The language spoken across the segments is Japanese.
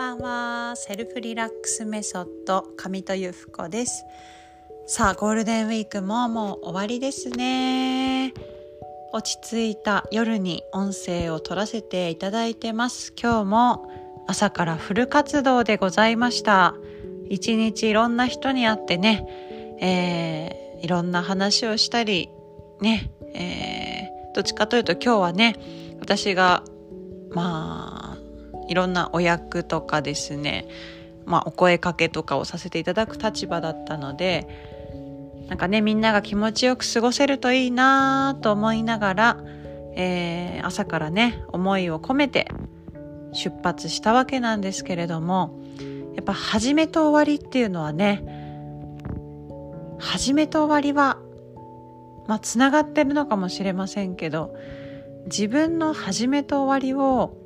ばんは。セルフリラックスメソッド上戸由布子です。さあゴールデンウィークももう終わりですね。落ち着いた夜に音声を取らせていただいてます。今日も朝からフル活動でございました。一日いろんな人に会ってね、えー、いろんな話をしたりね、えー、どっちかというと今日はね私がまあいろんなお役とかですね、まあ、お声かけとかをさせていただく立場だったのでなんかねみんなが気持ちよく過ごせるといいなと思いながら、えー、朝からね思いを込めて出発したわけなんですけれどもやっぱ始めと終わりっていうのはね始めと終わりはまあつながってるのかもしれませんけど自分の始めと終わりを、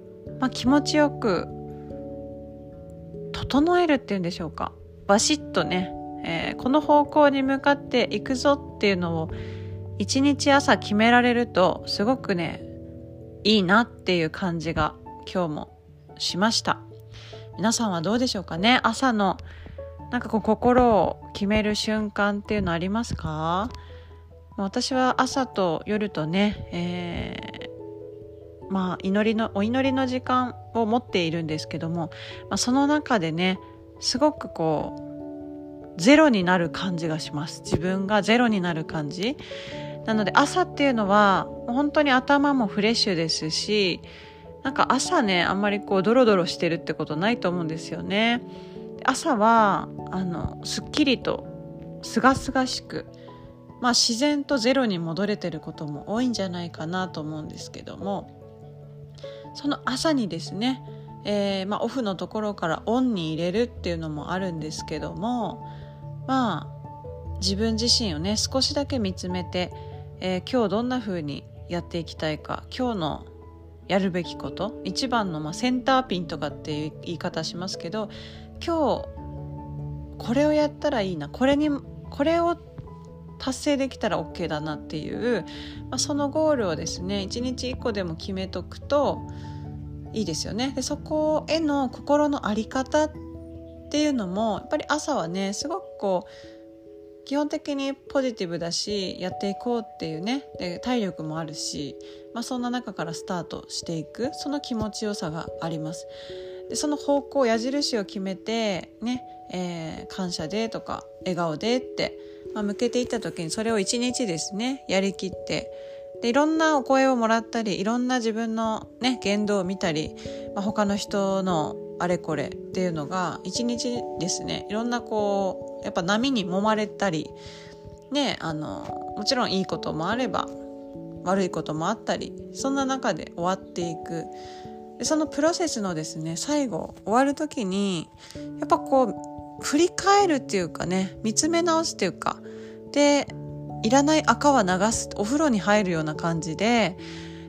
まあ、気持ちよく整えるっていうんでしょうか。バシッとね、えー、この方向に向かっていくぞっていうのを一日朝決められるとすごくねいいなっていう感じが今日もしました。皆さんはどうでしょうかね？朝のなんかこう心を決める瞬間っていうのありますか？私は朝と夜とね、え、まあ祈りのお祈りの時間を持っているんですけども、まあ、その中でねすごくこうゼロになる感じがします。自分がゼロになる感じ。なので朝っていうのは本当に頭もフレッシュですしなんか朝ねあんまりこうドロドロしてるってことないと思うんですよね。朝はあのすっきりとすがすがしくまあ、自然とゼロに戻れてることも多いんじゃないかなと思うんですけどもその朝にですね、えー、まあ、オフのところからオンに入れるっていうのもあるんですけどもまあ自分自身をね少しだけ見つめて、えー、今日どんな風にやっていきたいか今日のやるべきこと一番の、まあ、センターピンとかっていう言い方しますけど今日これをやったらいいなこれにこれを達成できたら OK だなっていう、まあ、そのゴールをですね1日1個でも決めとくといいですよね。でそこへの心の在り方っていうのもやっぱり朝はねすごくこう基本的にポジティブだしやっていこうっていうねで体力もあるし、まあ、そんな中からスタートしていくその気持ちよさがあります。でその方向矢印を決めてね、えー、感謝でとか笑顔でってまあ、向けていった時にそれを一日ですねやりきってでいろんなお声をもらったりいろんな自分のね言動を見たり、まあ、他の人のあれこれっていうのが一日ですね。いろんなこうやっぱ波に揉まれたりねあのもちろんいいこともあれば悪いこともあったりそんな中で終わっていく。そのプロセスのですね最後終わる時にやっぱこう振り返るっていうかね見つめ直すっていうかでいらない赤は流すお風呂に入るような感じで、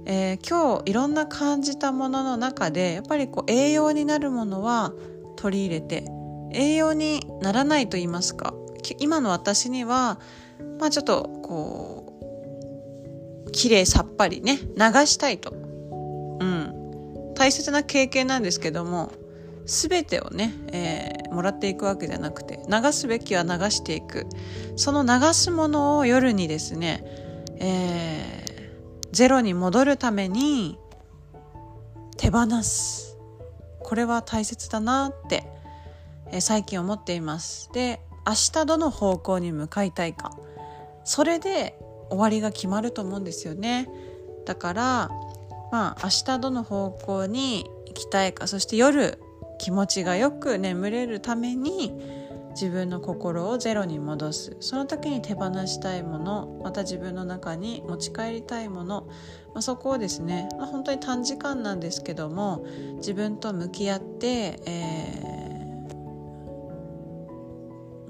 えー、今日いろんな感じたものの中でやっぱりこう栄養になるものは取り入れて栄養にならないと言いますか今の私にはまあちょっとこう綺麗さっぱりね流したいと、うん、大切な経験なんですけども全てをね、えー、もらっていくわけじゃなくて流すべきは流していく。その流すものを夜にですね、えー、ゼロに戻るために手放す。これは大切だなって、えー、最近思っています。で明日どの方向に向かいたいか。それで終わりが決まると思うんですよね。だからまあ明日どの方向に行きたいか。そして夜気持ちがよく眠れるために自分の心をゼロに戻すその時に手放したいものまた自分の中に持ち帰りたいもの、まあ、そこをですね、まあ、本当に短時間なんですけども自分と向き合って、え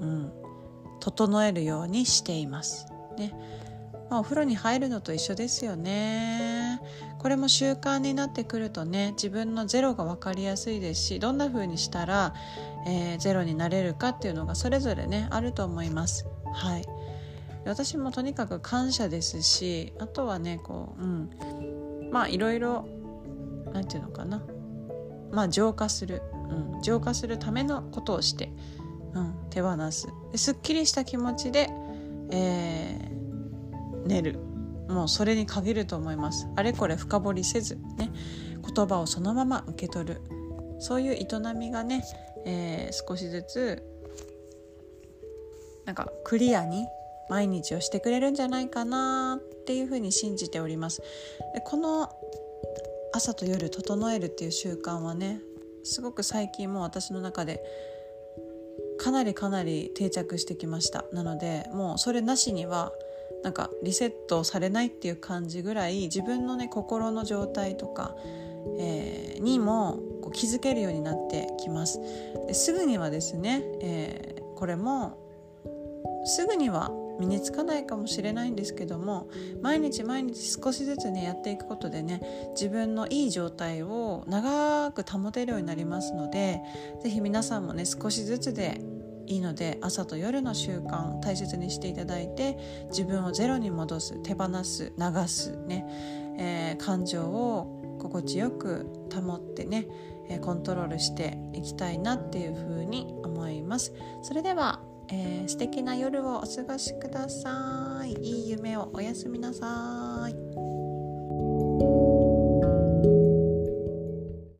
ー、うん、整えるようにしています。ねまあ、お風呂に入るのと一緒ですよね。これも習慣になってくるとね自分のゼロが分かりやすいですしどんな風にしたら、えー、ゼロになれるかっていうのがそれぞれねあると思います。はい。私もとにかく感謝ですしあとはねこううん。まあいろいろ何て言うのかな。まあ浄化する。うん、浄化するためのことをして、うん、手放す。ですっきりした気持ちで、えー、寝る。もうそれに限ると思います。あれこれ深掘りせずね言葉をそのまま受け取る。そういう営みがね、えー、少しずつなんかクリアに毎日をしてくれるんじゃないかなっていうふうに信じております。でこの朝と夜整えるっていう習慣はねすごく最近も私の中でかなりかなり定着してきました。なのでもうそれなしにはなんかリセットされないっていう感じぐらい自分のね心の状態とか、えー、にもこう気づけるようになってきます。ですぐにはですね、えー、これもすぐには身につかないかもしれないんですけども毎日毎日少しずつねやっていくことでね自分のいい状態を長く保てるようになりますので是非皆さんもね少しずつでいいので朝と夜の習慣大切にしていただいて自分をゼロに戻す手放す流すね、えー、感情を心地よく保ってねコントロールしていきたいなっていうふうに思います。それでは、えー、素敵な夜をお過ごしください。いい夢をおやすみなさい。